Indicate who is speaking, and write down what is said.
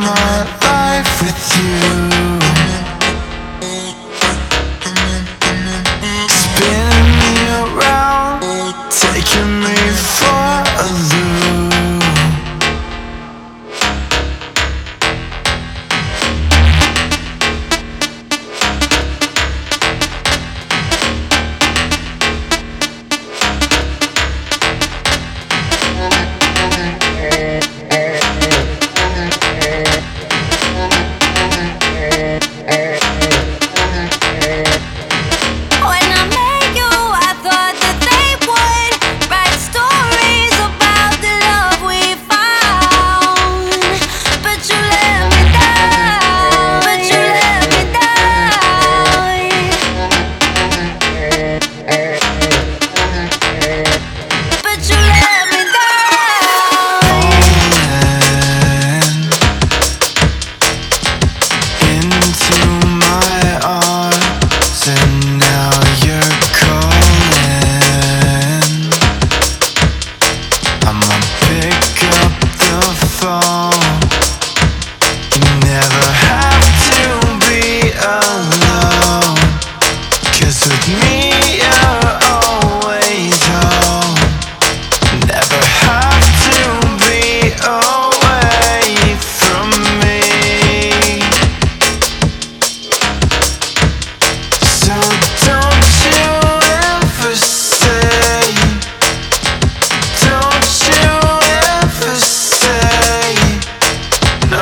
Speaker 1: my life with you